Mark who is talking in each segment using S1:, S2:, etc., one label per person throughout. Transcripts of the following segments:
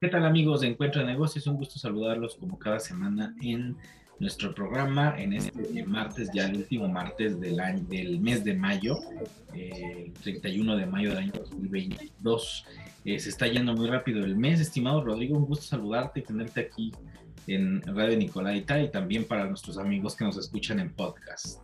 S1: ¿Qué tal amigos de Encuentro de Negocios? Un gusto saludarlos como cada semana en nuestro programa en este martes, ya el último martes del, año, del mes de mayo, eh, 31 de mayo del año 2022. Eh, se está yendo muy rápido el mes, estimado Rodrigo, un gusto saludarte y tenerte aquí en Radio Nicolaita y también para nuestros amigos que nos escuchan en podcast.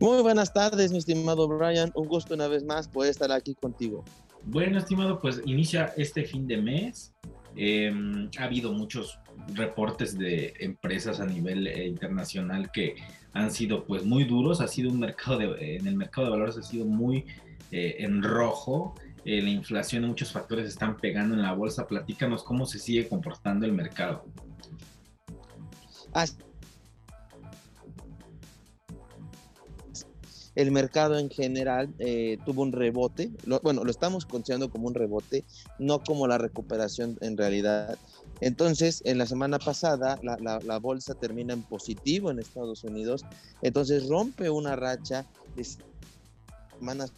S2: Muy buenas tardes, mi estimado Brian. Un gusto una vez más poder estar aquí contigo.
S1: Bueno, estimado, pues inicia este fin de mes. Eh, ha habido muchos reportes de empresas a nivel eh, internacional que han sido pues muy duros. Ha sido un mercado de, en el mercado de valores ha sido muy eh, en rojo. la inflación y muchos factores están pegando en la bolsa. Platícanos cómo se sigue comportando el mercado.
S2: El mercado en general eh, tuvo un rebote, bueno, lo estamos considerando como un rebote, no como la recuperación en realidad. Entonces, en la semana pasada, la, bolsa termina en positivo en Estados Unidos, entonces rompe una racha de semanas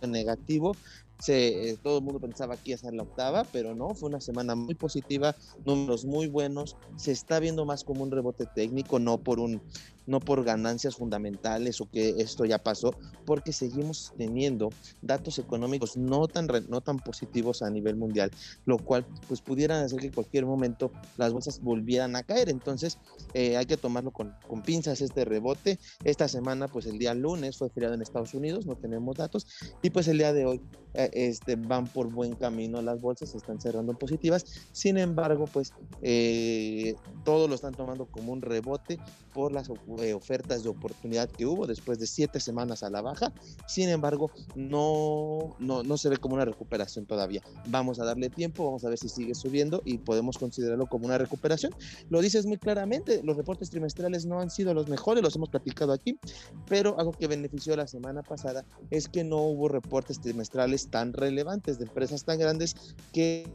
S2: negativo se, eh, todo el mundo pensaba que iba a ser la octava, pero no, fue una semana muy positiva, números muy buenos, se está viendo más como un rebote técnico, no por un no por ganancias fundamentales o que esto ya pasó, porque seguimos teniendo datos económicos no tan, no tan positivos a nivel mundial, lo cual pues pudieran hacer que en cualquier momento las bolsas volvieran a caer. Entonces eh, hay que tomarlo con, con pinzas este rebote. Esta semana pues el día lunes fue feriado en Estados Unidos, no tenemos datos, y pues el día de hoy eh, este, van por buen camino las bolsas, están cerrando positivas. Sin embargo, pues eh, todo lo están tomando como un rebote por las ofertas de oportunidad que hubo después de siete semanas a la baja. Sin embargo, no, no, no se ve como una recuperación todavía. Vamos a darle tiempo, vamos a ver si sigue subiendo y podemos considerarlo como una recuperación. Lo dices muy claramente, los reportes trimestrales no han sido los mejores, los hemos platicado aquí, pero algo que benefició la semana pasada es que no hubo reportes trimestrales tan relevantes de empresas tan grandes que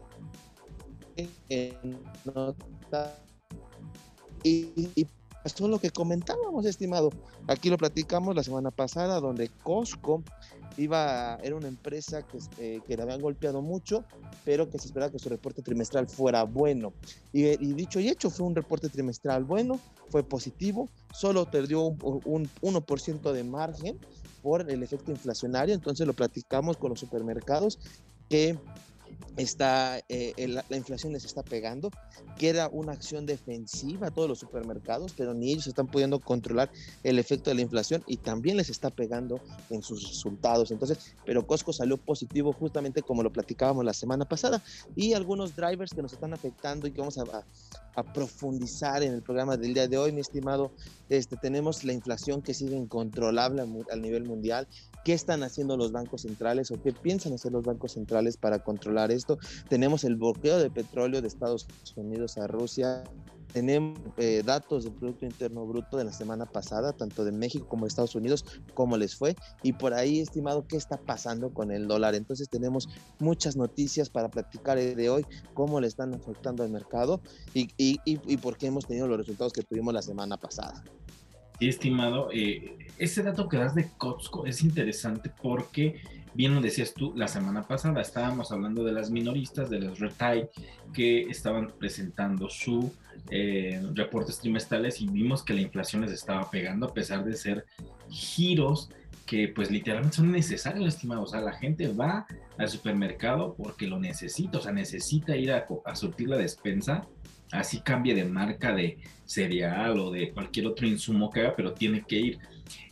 S2: no y, y es lo que comentábamos, estimado. Aquí lo platicamos la semana pasada, donde Costco iba, era una empresa que, eh, que le habían golpeado mucho, pero que se esperaba que su reporte trimestral fuera bueno. Y, dicho y hecho, fue un reporte trimestral bueno, fue positivo, solo perdió un, un 1% de margen por el efecto inflacionario, entonces lo platicamos con los supermercados que está, eh, la, inflación les está pegando, queda una acción defensiva a todos los supermercados, pero ni ellos están pudiendo controlar el efecto de la inflación y también les está pegando en sus resultados. Entonces, pero Costco salió positivo justamente como lo platicábamos la semana pasada y algunos drivers que nos están afectando y que vamos a, a, profundizar en el programa del día de hoy, mi estimado, este, tenemos la inflación que sigue incontrolable a, a nivel mundial, qué están haciendo los bancos centrales o qué piensan hacer los bancos centrales para controlar esto. Tenemos el bloqueo de petróleo de Estados Unidos a Rusia. Tenemos eh, datos del Producto Interno Bruto de la semana pasada, tanto de México como de Estados Unidos, cómo les fue. Y por ahí, estimado, qué está pasando con el dólar. Entonces tenemos muchas noticias para platicar de hoy, cómo le están afectando al mercado y, y, y, y por qué hemos tenido los resultados que tuvimos la semana pasada.
S1: Sí, estimado. Eh, ese dato que das de Costco es interesante porque, bien lo decías tú, la semana pasada estábamos hablando de las minoristas, de los retail, que estaban presentando sus eh, reportes trimestrales y vimos que la inflación les estaba pegando a pesar de ser giros que pues literalmente son necesarios, estimado. O sea, la gente va al supermercado porque lo necesita, o sea, necesita ir a, a surtir la despensa así cambie de marca de cereal o de cualquier otro insumo que haga, pero tiene que ir.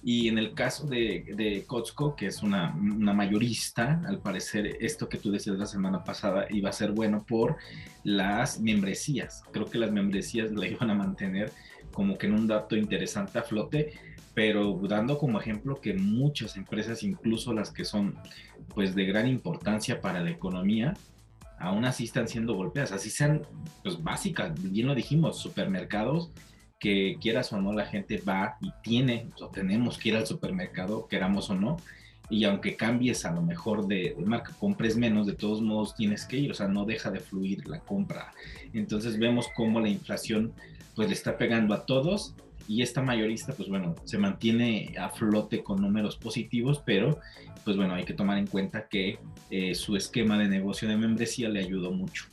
S1: Y en el caso de, de Costco, que es una, una, mayorista, al parecer esto que tú decías la semana pasada iba a ser bueno por las membresías. Creo que las membresías la iban a mantener como que en un dato interesante a flote, pero dando como ejemplo que muchas empresas, incluso las que son pues de gran importancia para la economía, aún así están siendo golpeadas, así sean pues básicas, bien lo dijimos, supermercados que quieras o no la gente va y tiene o tenemos que ir al supermercado, queramos o no, y aunque cambies a lo mejor de, marca, compres menos, de todos modos tienes que ir, o sea, no deja de fluir la compra. Entonces vemos cómo la inflación pues le está pegando a todos y esta mayorista, pues bueno, se mantiene a flote con números positivos, pero pues bueno, hay que tomar en cuenta que eh, su esquema de negocio de membresía le ayudó mucho.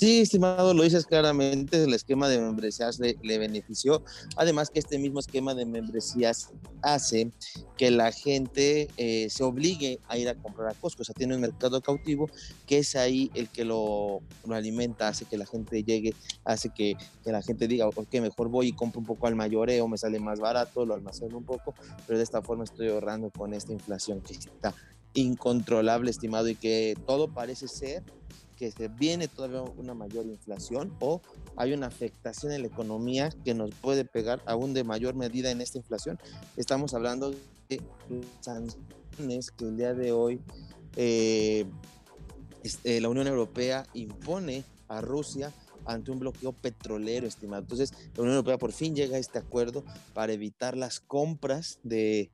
S2: Sí, estimado, lo dices claramente, el esquema de membresías le, benefició. Además que este mismo esquema de membresías hace que la gente eh, se obligue a ir a comprar a Costco. O sea, tiene un mercado cautivo que es ahí el que lo, alimenta, hace que la gente llegue, hace que, la gente diga, ok, mejor voy y compro un poco al mayoreo, me sale más barato, lo almaceno un poco, pero de esta forma estoy ahorrando con esta inflación que está incontrolable, estimado, y que todo parece ser que se viene todavía una mayor inflación o hay una afectación en la economía que nos puede pegar aún de mayor medida en esta inflación. Estamos hablando de sanciones que el día de hoy eh, este, la Unión Europea impone a Rusia ante un bloqueo petrolero, estimado. Entonces, la Unión Europea por fin llega a este acuerdo para evitar las compras de,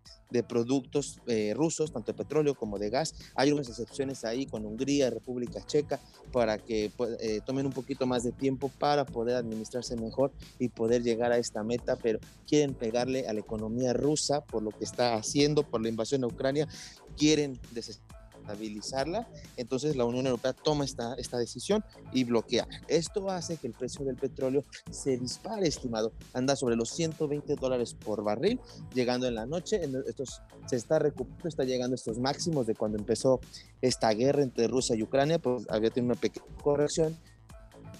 S2: productos eh, rusos, tanto de petróleo como de gas. Hay unas excepciones ahí con Hungría, República Checa, para que eh, tomen un poquito más de tiempo para poder administrarse mejor y poder llegar a esta meta, pero quieren pegarle a la economía rusa por lo que está haciendo, por la invasión a Ucrania, quieren desestabilizar estabilizarla, entonces la Unión Europea toma esta, esta decisión y bloquea. Esto hace que el precio del petróleo se dispare, estimado. Anda sobre los 120 dólares por barril, llegando en la noche. Estos, se está recuperando, está llegando a estos máximos de cuando empezó esta guerra entre Rusia y Ucrania, pues había tenido una pequeña corrección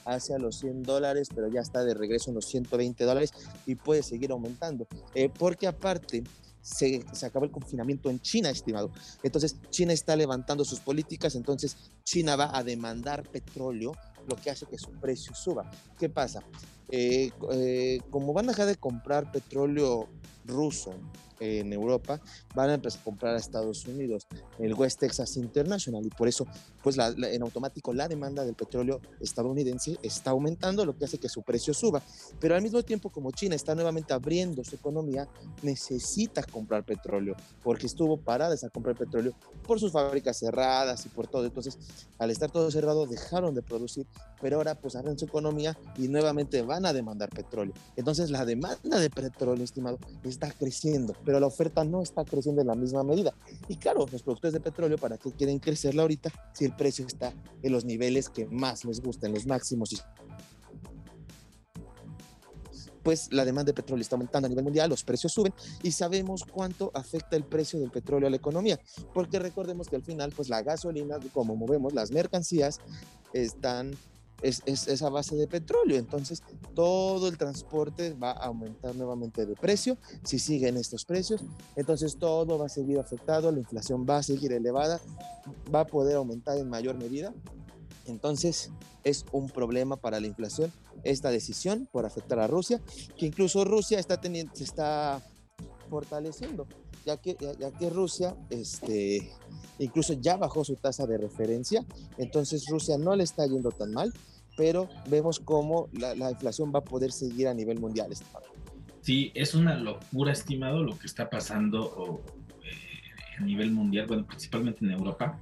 S2: hacia los 100 dólares, pero ya está de regreso en los 120 dólares y puede seguir aumentando. Eh, porque aparte, se, se acaba el confinamiento en China, estimado. Entonces, China está levantando sus políticas, entonces China va a demandar petróleo, lo que hace que su precio suba. ¿Qué pasa? Eh, eh, como van a dejar de comprar petróleo ruso en Europa, van a empezar a comprar a Estados Unidos, el West Texas International, y por eso, pues en automático la demanda del petróleo estadounidense está aumentando, lo que hace que su precio suba. Pero al mismo tiempo, como China está nuevamente abriendo su economía, necesita comprar petróleo, porque estuvo parada esa comprar petróleo por sus fábricas cerradas y por todo. Entonces, al estar todo cerrado, dejaron de producir, pero ahora pues abren su economía y nuevamente van a demandar petróleo. Entonces, la demanda de petróleo, estimado, está creciendo pero la oferta no está creciendo en la misma medida. Y claro, los productores de petróleo, ¿para qué quieren crecerla ahorita si el precio está en los niveles que más les gustan, los máximos? Pues la demanda de petróleo está aumentando a nivel mundial, los precios suben y sabemos cuánto afecta el precio del petróleo a la economía, porque recordemos que al final, pues la gasolina, como movemos las mercancías, están es, es, esa base de petróleo. Entonces, todo el transporte va a aumentar nuevamente de precio si siguen estos precios. Entonces, todo va a seguir afectado, la inflación va a seguir elevada, va a poder aumentar en mayor medida. Entonces, es un problema para la inflación esta decisión por afectar a Rusia, que incluso Rusia está teniendo, se está fortaleciendo, ya que, ya, que Rusia este, incluso ya bajó su tasa de referencia, entonces Rusia no le está yendo tan mal, pero vemos cómo la, inflación va a poder seguir a nivel mundial.
S1: Sí, es una locura, estimado, lo que está pasando eh, a nivel mundial, bueno, principalmente en Europa.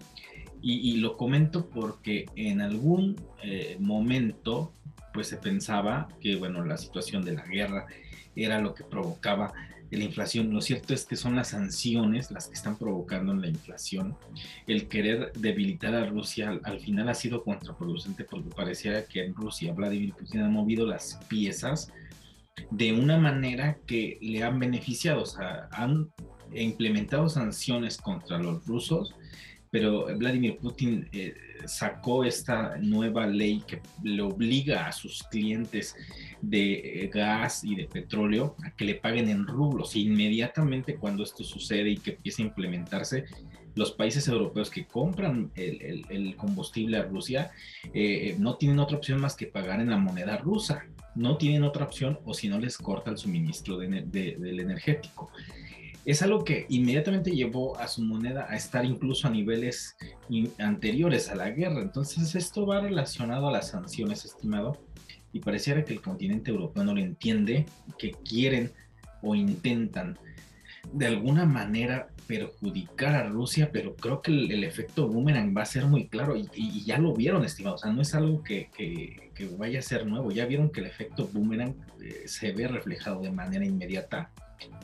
S1: Y, lo comento porque en algún eh, momento, pues se pensaba que, bueno, la situación de la guerra era lo que provocaba la inflación. Lo cierto es que son las sanciones las que están provocando la inflación. El querer debilitar a Rusia al, final ha sido contraproducente porque parecía que en Rusia Vladimir Putin ha movido las piezas de una manera que le han beneficiado. O sea, han implementado sanciones contra los rusos pero Vladimir Putin eh, sacó esta nueva ley que le obliga a sus clientes de eh, gas y de petróleo a que le paguen en rublos. inmediatamente cuando esto sucede y que empiece a implementarse, los países europeos que compran el, combustible a Rusia eh, no tienen otra opción más que pagar en la moneda rusa. No tienen otra opción o si no les corta el suministro del energético es algo que inmediatamente llevó a su moneda a estar incluso a niveles anteriores a la guerra. Entonces esto va relacionado a las sanciones, estimado, y pareciera que el continente europeo no lo entiende, que quieren o intentan de alguna manera perjudicar a Rusia, pero creo que el, efecto boomerang va a ser muy claro y, ya lo vieron, estimados. O sea, no es algo que, que, vaya a ser nuevo. Ya vieron que el efecto boomerang eh, se ve reflejado de manera inmediata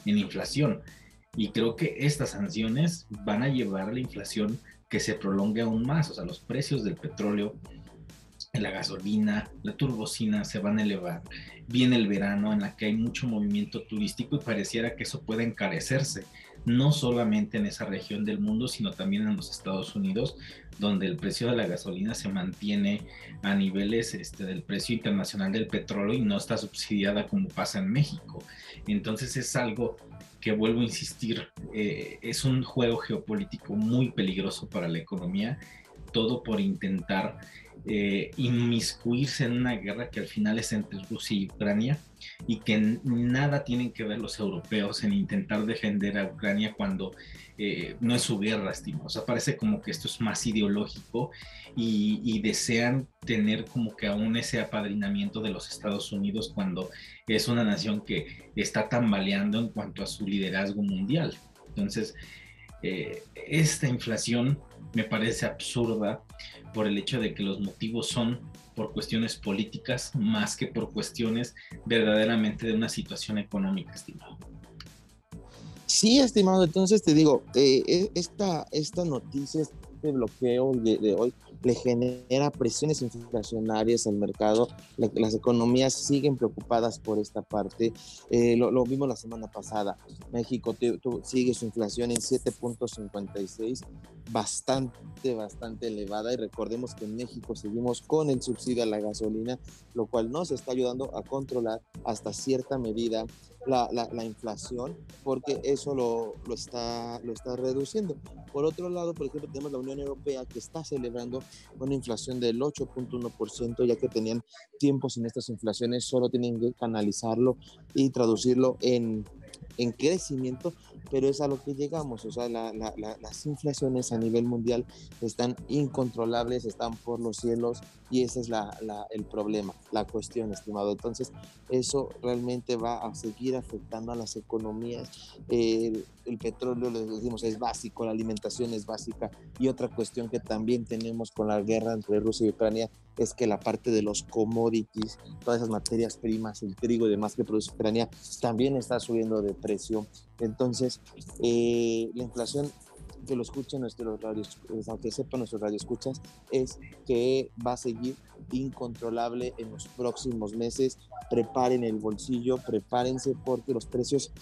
S1: en inflación. Y creo que estas sanciones van a llevar a la inflación que se prolongue aún más. O sea, los precios del petróleo, la gasolina, la turbocina se van a elevar. Viene el verano en la que hay mucho movimiento turístico y pareciera que eso puede encarecerse, no solamente en esa región del mundo, sino también en los Estados Unidos, donde el precio de la gasolina se mantiene a niveles este, del precio internacional del petróleo y no está subsidiada como pasa en México. Entonces es algo que vuelvo a insistir, eh, es un juego geopolítico muy peligroso para la economía, todo por intentar eh, inmiscuirse en una guerra que al final es entre Rusia y Ucrania y que nada tienen que ver los europeos en intentar defender a Ucrania cuando eh, no es su guerra, estimo. O sea, parece como que esto es más ideológico y, y, desean tener como que aún ese apadrinamiento de los Estados Unidos cuando es una nación que está tambaleando en cuanto a su liderazgo mundial. Entonces, eh, esta inflación me parece absurda por el hecho de que los motivos son por cuestiones políticas más que por cuestiones verdaderamente de una situación económica, estimado.
S2: Sí, estimado, entonces te digo, eh, e, esta, esta noticia, este bloqueo de hoy, le genera presiones inflacionarias al mercado. las economías siguen preocupadas por esta parte. Eh, lo, vimos la semana pasada. México sigue su inflación en 7.56, bastante, bastante elevada. Y recordemos que en México seguimos con el subsidio a la gasolina, lo cual nos está ayudando a controlar hasta cierta medida la, la, inflación, porque eso lo, lo, está, lo está reduciendo. Por otro lado, por ejemplo, tenemos la Unión Europea que está celebrando una inflación del 8.1%, ya que tenían tiempos sin estas inflaciones, solo tienen que canalizarlo y traducirlo en, en crecimiento pero es a lo que llegamos, o sea, las inflaciones a nivel mundial están incontrolables, están por los cielos y ese es el problema, la cuestión, estimado. Entonces, eso realmente va a seguir afectando a las economías. el petróleo, les decimos, es básico, la alimentación es básica y otra cuestión que también tenemos con la guerra entre Rusia y Ucrania es que la parte de los commodities, todas esas materias primas, el trigo y demás que produce Ucrania, también está subiendo de precio. Entonces, eh, la inflación que lo escuchen nuestros radios, aunque sepan nuestros radioescuchas, es que va a seguir incontrolable en los próximos meses. Preparen el bolsillo, prepárense porque los precios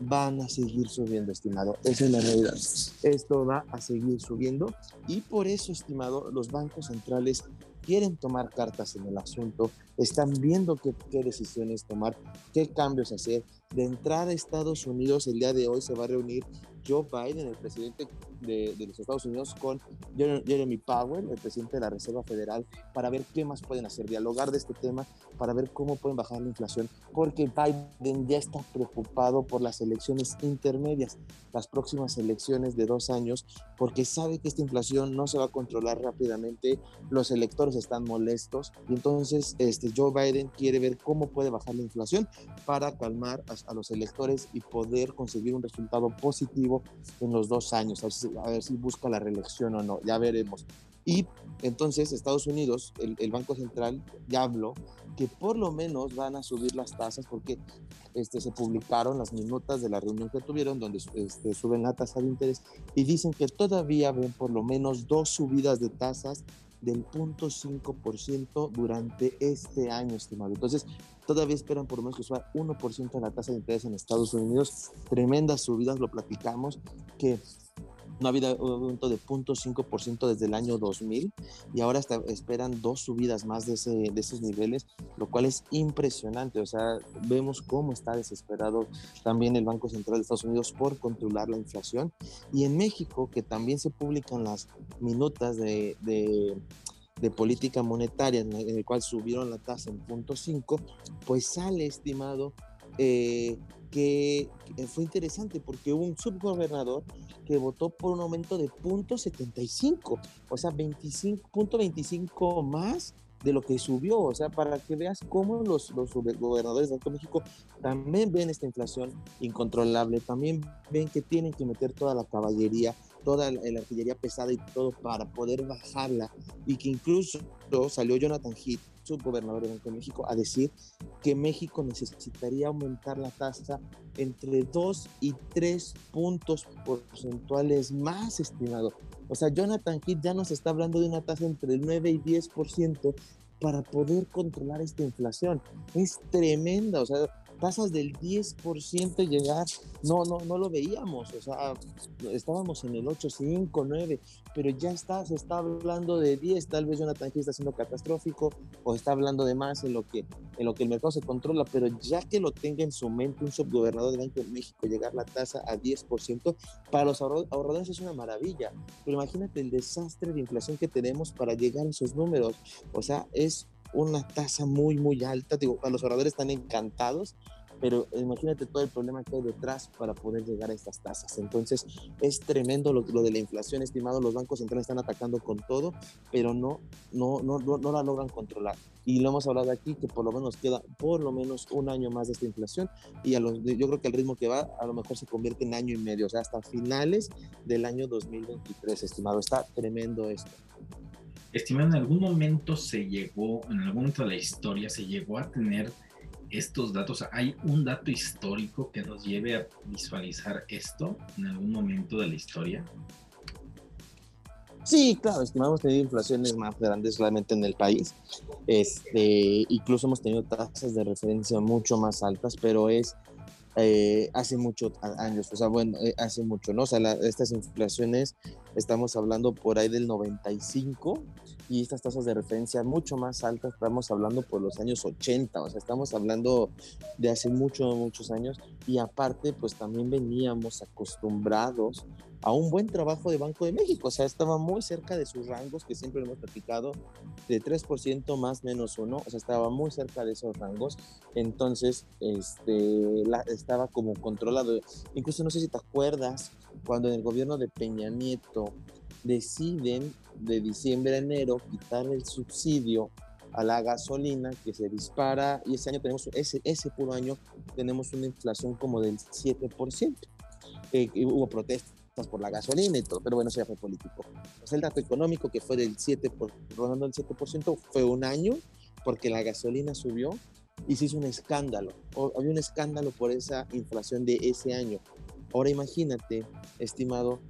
S2: van a seguir subiendo, estimado. Esa es la realidad. Esto va a seguir subiendo y por eso, estimado, los bancos centrales quieren tomar cartas en el asunto, están viendo qué, decisiones tomar, qué cambios hacer. De entrar a Estados Unidos el día de hoy se va a reunir Joe Biden, el presidente de, los Estados Unidos, con Jeremy Powell, el presidente de la Reserva Federal, para ver qué más pueden hacer, dialogar de este tema, para ver cómo pueden bajar la inflación, porque Biden ya está preocupado por las elecciones intermedias, las próximas elecciones de dos años, porque sabe que esta inflación no se va a controlar rápidamente, los electores están molestos, y entonces este, Joe Biden quiere ver cómo puede bajar la inflación para calmar a, a los electores y poder conseguir un resultado positivo en los dos años, a ver si busca la reelección o no, ya veremos. Y entonces Estados Unidos, el, Banco Central ya habló que por lo menos van a subir las tasas porque este, se publicaron las minutas de la reunión que tuvieron donde este, suben la tasa de interés y dicen que todavía ven por lo menos dos subidas de tasas del 0.5% durante este año, estimado. Entonces, todavía esperan por lo menos que suba 1% la tasa de interés en Estados Unidos. Tremendas subidas, lo platicamos, que no ha habido un aumento de 0.5% desde el año 2000 y ahora esperan dos subidas más de, ese, de esos niveles, lo cual es impresionante. O sea, vemos cómo está desesperado también el Banco Central de Estados Unidos por controlar la inflación. Y en México, que también se publican las minutas de, de política monetaria en el cual subieron la tasa en 0.5, pues sale estimado eh, que fue interesante porque hubo un subgobernador que votó por un aumento de 0.75, o sea, 25.25 más de lo que subió, o sea, para que veas cómo los, los gobernadores de Banco de México también ven esta inflación incontrolable, también ven que tienen que meter toda la caballería, toda la, artillería pesada y todo para poder bajarla, y que incluso salió Jonathan Heath, subgobernador de México, a decir que México necesitaría aumentar la tasa entre 2 y 3 puntos porcentuales más, estimado. O sea, Jonathan Heath ya nos está hablando de una tasa entre el 9 y 10% para poder controlar esta inflación. Es tremenda, o sea, tasas del 10% llegar, no, no, no lo veíamos, o sea, estábamos en el 8, 5, 9, pero ya está, se está hablando de 10, tal vez Jonathan está siendo catastrófico o está hablando de más en lo que en lo que el mercado se controla, pero ya que lo tenga en su mente un subgobernador del Banco de México llegar la tasa a 10%, para los ahorradores es una maravilla, pero imagínate el desastre de inflación que tenemos para llegar a esos números, o sea, es una tasa muy, muy alta. Digo, los ahorradores están encantados, pero imagínate todo el problema que hay detrás para poder llegar a estas tasas. Entonces, es tremendo lo, de la inflación, estimado. Los bancos centrales están atacando con todo, pero no, no, no, no, la logran controlar. Y lo hemos hablado aquí, que por lo menos queda por lo menos un año más de esta inflación. Y a los, yo creo que el ritmo que va, a lo mejor se convierte en año y medio, o sea, hasta finales del año 2023, estimado. Está tremendo esto.
S1: Estimado, en algún momento se llegó, en algún momento de la historia se llegó a tener estos datos. ¿Hay un dato histórico que nos lleve a visualizar esto en algún momento de la historia?
S2: Sí, claro, estimamos tener inflaciones más grandes realmente en el país. Este, incluso hemos tenido tasas de referencia mucho más altas, pero es eh, hace muchos años, o sea, bueno, eh, hace mucho, ¿no? O sea, estas inflaciones, estamos hablando por ahí del 95 y estas tasas de referencia mucho más altas, estamos hablando por los años 80, o sea, estamos hablando de hace muchos, muchos años y aparte, pues también veníamos acostumbrados a un buen trabajo de Banco de México. O sea, estaba muy cerca de sus rangos, que siempre hemos platicado, de 3% más menos uno. O sea, estaba muy cerca de esos rangos. Entonces, este, la, estaba como controlado. Incluso no sé si te acuerdas, cuando en el gobierno de Peña Nieto deciden de diciembre a enero quitar el subsidio a la gasolina que se dispara y ese año tenemos, ese, ese puro año tenemos una inflación como del 7%. Eh, hubo protestas por la gasolina y todo, pero bueno, eso ya fue político. el dato económico que fue del 7%, por, rodando el 7%, fue un año porque la gasolina subió y se hizo un escándalo. había un escándalo por esa inflación de ese año. Ahora imagínate, estimado,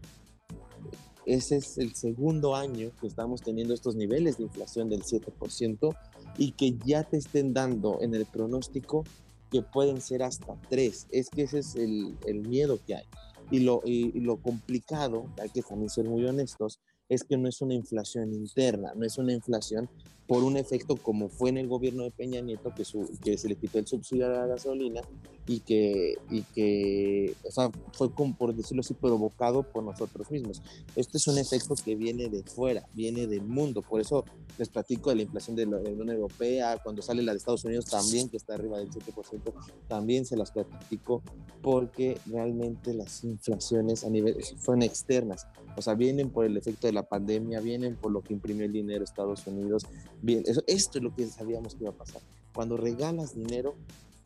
S2: ese es el segundo año que estamos teniendo estos niveles de inflación del 7% y que ya te estén dando en el pronóstico que pueden ser hasta 3. Es que ese es el, el miedo que hay. Y lo, y, lo complicado, hay que también ser muy honestos, es que no es una inflación interna, no es una inflación por un efecto como fue en el gobierno de Peña Nieto, que, su, que se le quitó el subsidio a la gasolina y que, y que o sea, fue como, por decirlo así, provocado por nosotros mismos. Este es un efecto que viene de fuera, viene del mundo. Por eso les platico de la inflación de la Unión Europea, cuando sale la de Estados Unidos también, que está arriba del 7%, también se las platico porque realmente las inflaciones a nivel son externas. O sea, vienen por el efecto de la pandemia, vienen por lo que imprimió el dinero Estados Unidos, Bien, eso, esto es lo que sabíamos que iba a pasar. Cuando regalas dinero,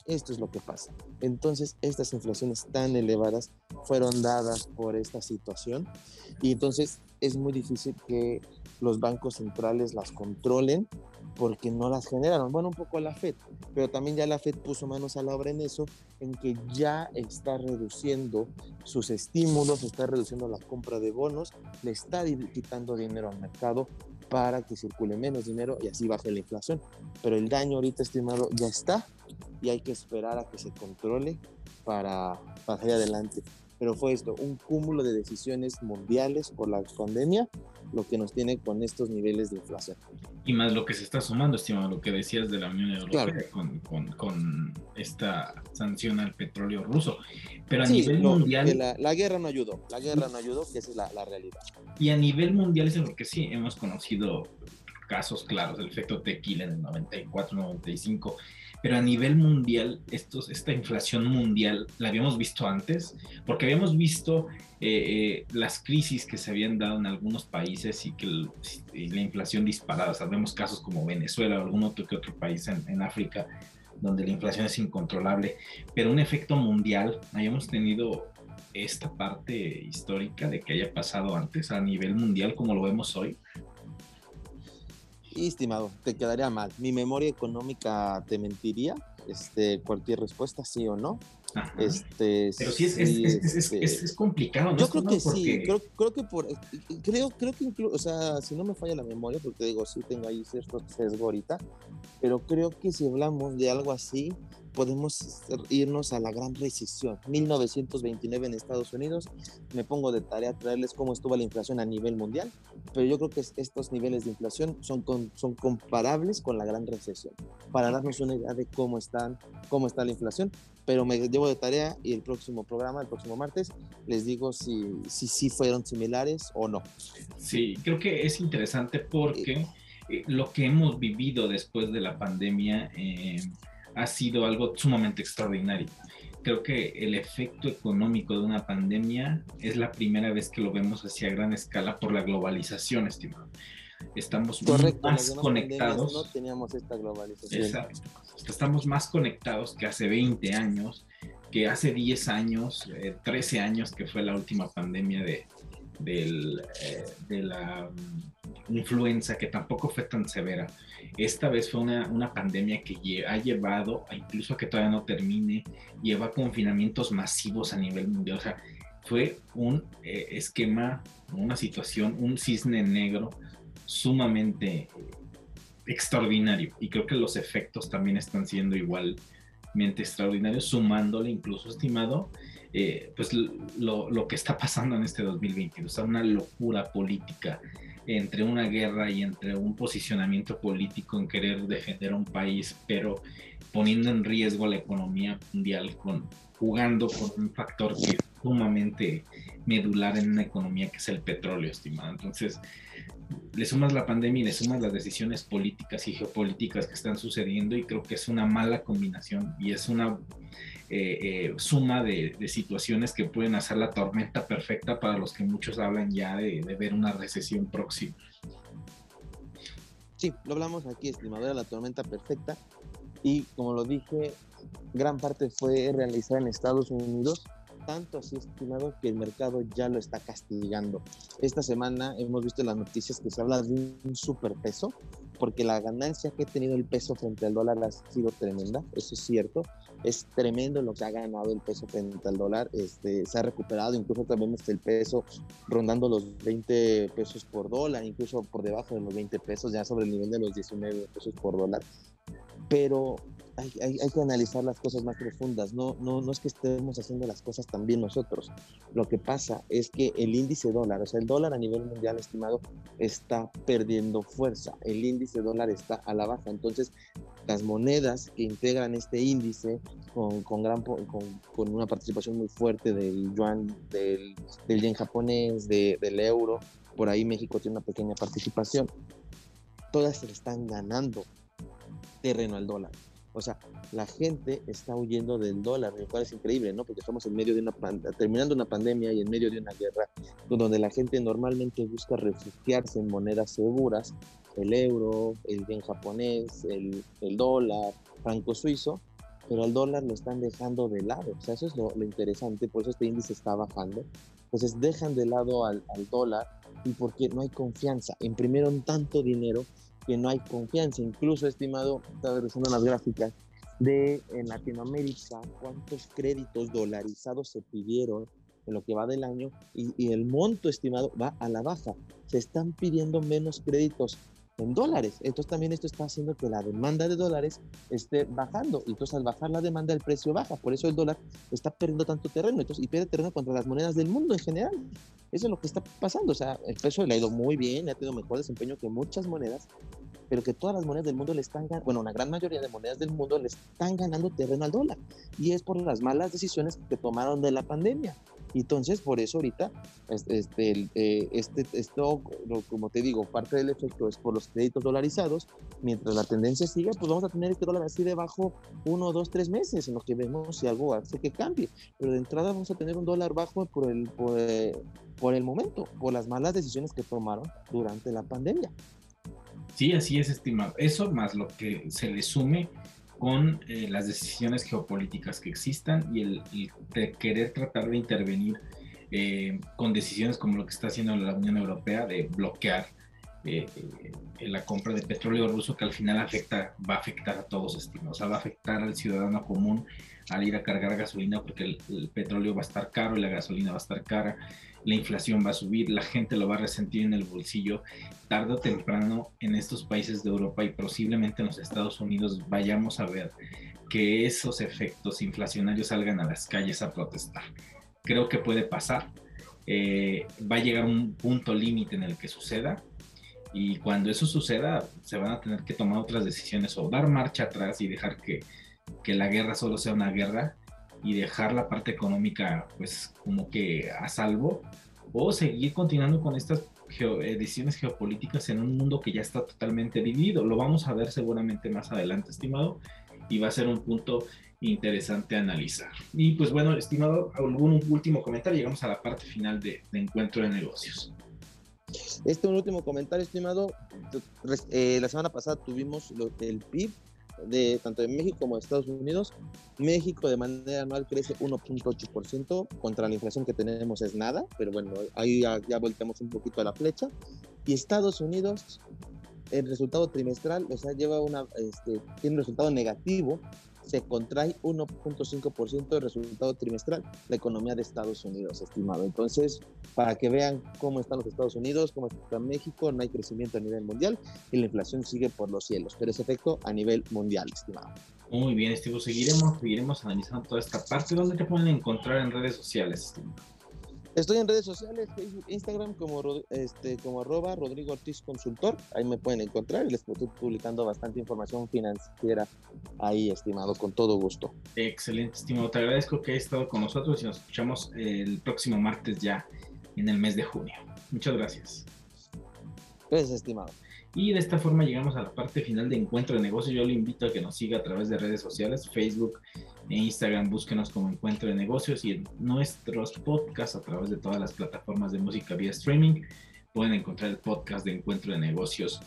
S2: esto es lo que pasa. Entonces, estas inflaciones tan elevadas fueron dadas por esta situación y entonces es muy difícil que los bancos centrales las controlen porque no las generaron. Bueno, un poco la FED, pero también ya la FED puso manos a la obra en eso, en que ya está reduciendo sus estímulos, está reduciendo la compra de bonos, le está quitando dinero al mercado para que circule menos dinero y así baje la inflación. Pero el daño ahorita estimado ya está y hay que esperar a que se controle para pasar adelante. Pero fue esto, un cúmulo de decisiones mundiales por la pandemia lo que nos tiene con estos niveles de inflación.
S1: Y más lo que se está sumando, estimado, lo que decías de la Unión Europea con, con, con, esta sanción al petróleo ruso. Pero a nivel mundial...
S2: La, la, guerra no ayudó, la guerra no ayudó, que esa es la, la realidad.
S1: Y a nivel mundial es lo que sí hemos conocido casos claros, el efecto tequila en el 94, 95, pero a nivel mundial, esta inflación mundial la habíamos visto antes, porque habíamos visto eh, eh, las crisis que se habían dado en algunos países y que la inflación disparada. Sabemos casos como Venezuela o algún otro que otro país en, en África donde la inflación es incontrolable, pero un efecto mundial, habíamos tenido esta parte histórica de que haya pasado antes a nivel mundial como lo vemos hoy?
S2: Estimado, te quedaría mal. Mi memoria económica te mentiría. Este, cualquier respuesta, sí o no.
S1: Este, Pero sí, es, es, este, es, complicado, ¿no?
S2: Yo creo que sí, creo, creo, que por, creo, creo que incluso, o sea, si no me falla la memoria, porque digo, sí tengo ahí cierto sesgo ahorita, pero creo que si hablamos de algo así, podemos irnos a la gran recesión, 1929 en Estados Unidos. Me pongo de tarea traerles cómo estuvo la inflación a nivel mundial, pero yo creo que estos niveles de inflación son, son comparables con la gran recesión, para darnos una idea de cómo, están, cómo está la inflación. Pero me llevo de tarea y el próximo programa, el próximo martes, les digo si sí si, fueron similares o no.
S1: Sí, creo que es interesante porque eh, lo que hemos vivido después de la pandemia... Eh, ha sido algo sumamente extraordinario. Creo que el efecto económico de una pandemia es la primera vez que lo vemos así a gran escala por la globalización, estimado. Estamos más conectados.
S2: No teníamos esta globalización.
S1: Exacto. Estamos más conectados que hace 20 años, que hace 10 años, 13 eh, años que fue la última pandemia de, eh, de la mm, influenza, que tampoco fue tan severa. Esta vez fue una, una pandemia que ha llevado, incluso a que todavía no termine, lleva confinamientos masivos a nivel mundial. O sea, fue un eh, esquema, una situación, un cisne negro sumamente extraordinario. Y creo que los efectos también están siendo igualmente extraordinarios, sumándole incluso, estimado, eh, pues lo, lo, que está pasando en este 2022, o sea, una locura política entre una guerra y entre un posicionamiento político en querer defender a un país, pero poniendo en riesgo la economía mundial, con, jugando con un factor que es sumamente medular en una economía que es el petróleo, estimado. Entonces, le sumas la pandemia y le sumas las decisiones políticas y geopolíticas que están sucediendo y creo que es una mala combinación y es una eh, eh, suma de, situaciones que pueden hacer la tormenta perfecta para los que muchos hablan ya de, ver una recesión próxima.
S2: Sí, lo hablamos aquí, estimado, de la tormenta perfecta y como lo dije, gran parte fue realizada en Estados Unidos tanto así estimado que el mercado ya lo está castigando. Esta semana hemos visto en las noticias que se habla de un superpeso, porque la ganancia que ha tenido el peso frente al dólar ha sido tremenda, eso es cierto. Es tremendo lo que ha ganado el peso frente al dólar. Este, se ha recuperado, incluso también está el peso rondando los 20 pesos por dólar, incluso por debajo de los 20 pesos, ya sobre el nivel de los 19 pesos por dólar. Pero hay, hay, hay, que analizar las cosas más profundas. No, no, no es que estemos haciendo las cosas también nosotros. Lo que pasa es que el índice dólar, o sea, el dólar a nivel mundial estimado, está perdiendo fuerza. El índice dólar está a la baja. Entonces, las monedas que integran este índice con, con gran, con, con, una participación muy fuerte del yuan, del, del yen japonés, de, del euro, por ahí México tiene una pequeña participación, todas se le están ganando terreno al dólar. O sea, la gente está huyendo del dólar, lo cual es increíble, ¿no? Porque estamos en medio de una terminando una pandemia y en medio de una guerra, donde la gente normalmente busca refugiarse en monedas seguras, el euro, el yen japonés, el, el dólar, franco suizo, pero al dólar lo están dejando de lado. O sea, eso es lo, interesante, por eso este índice está bajando. Entonces dejan de lado al, al dólar y porque no hay confianza. Imprimieron tanto dinero que no hay confianza. Incluso, estimado, estaba revisando las gráficas de en Latinoamérica, cuántos créditos dolarizados se pidieron en lo que va del año y, y, el monto estimado va a la baja. Se están pidiendo menos créditos en dólares. Entonces también esto está haciendo que la demanda de dólares esté bajando. Y entonces al bajar la demanda el precio baja. Por eso el dólar está perdiendo tanto terreno. Entonces, y pierde terreno contra las monedas del mundo en general. Eso es lo que está pasando. O sea, el peso le ha ido muy bien, ha tenido mejor desempeño que muchas monedas, pero que todas las monedas del mundo le están ganando, bueno, una gran mayoría de monedas del mundo le están ganando terreno al dólar. Y es por las malas decisiones que tomaron de la pandemia. Entonces, por eso ahorita, este, eh, este, esto, como te digo, parte del efecto es por los créditos dolarizados. Mientras la tendencia siga, pues vamos a tener este dólar así debajo uno, dos, tres meses, en los que vemos si algo hace que cambie. Pero de entrada vamos a tener un dólar bajo por el, por, eh, por el momento, por las malas decisiones que tomaron durante la pandemia.
S1: Sí, así es, estimado. Eso más lo que se le sume con eh, las decisiones geopolíticas que existan y el, de querer tratar de intervenir eh, con decisiones como lo que está haciendo la Unión Europea de bloquear eh, la compra de petróleo ruso que al final afecta, va a afectar a todos, estimado. O sea, va a afectar al ciudadano común al ir a cargar gasolina porque el, petróleo va a estar caro y la gasolina va a estar cara, la inflación va a subir, la gente lo va a resentir en el bolsillo. Tarde o temprano en estos países de Europa y posiblemente en los Estados Unidos vayamos a ver que esos efectos inflacionarios salgan a las calles a protestar. Creo que puede pasar. Eh, va a llegar un punto límite en el que suceda y cuando eso suceda se van a tener que tomar otras decisiones o dar marcha atrás y dejar que que la guerra solo sea una guerra y dejar la parte económica pues como que a salvo o seguir continuando con estas decisiones geopolíticas en un mundo que ya está totalmente dividido. Lo vamos a ver seguramente más adelante, estimado, y va a ser un punto interesante analizar. Y pues bueno, estimado, algún último comentario, llegamos a la parte final de, encuentro de negocios.
S2: Este un último comentario, estimado. Eh, la semana pasada tuvimos lo, el PIB de tanto de México como de Estados Unidos. México de manera anual crece 1.8%, contra la inflación que tenemos es nada, pero bueno, ahí ya, ya volteamos un poquito a la flecha. Y Estados Unidos, el resultado trimestral, o sea, lleva una, este, tiene un resultado negativo se contrae 1.5% de resultado trimestral la economía de Estados Unidos, estimado. Entonces, para que vean cómo están los Estados Unidos, cómo está México, no hay crecimiento a nivel mundial y la inflación sigue por los cielos, pero es efecto a nivel mundial, estimado.
S1: Muy bien, Estivo. Seguiremos, seguiremos analizando toda esta parte. ¿Dónde te pueden encontrar en redes sociales, estimado?
S2: Estoy en redes sociales, Facebook, Instagram, como, este, como arroba Rodrigo Ortiz Consultor. Ahí me pueden encontrar y les estoy publicando bastante información financiera ahí, estimado, con todo gusto.
S1: Excelente, estimado. Te agradezco que hayas estado con nosotros y nos escuchamos el próximo martes ya en el mes de junio. Muchas gracias.
S2: Gracias, estimado.
S1: Y de esta forma llegamos a la parte final de Encuentro de Negocios. Yo le invito a que nos siga a través de redes sociales, Facebook e Instagram, búsquenos como Encuentro de Negocios y en nuestros podcasts a través de todas las plataformas de música vía streaming. Pueden encontrar el podcast de Encuentro de Negocios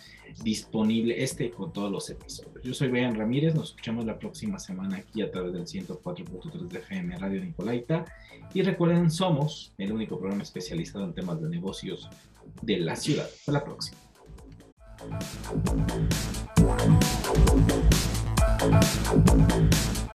S1: disponible, este con todos los episodios. Yo soy Brian Ramírez, nos escuchamos la próxima semana aquí a través del 104.3 de FM Radio Nicolaita. Y recuerden, somos el único programa especializado en temas de negocios de la ciudad. Hasta la próxima.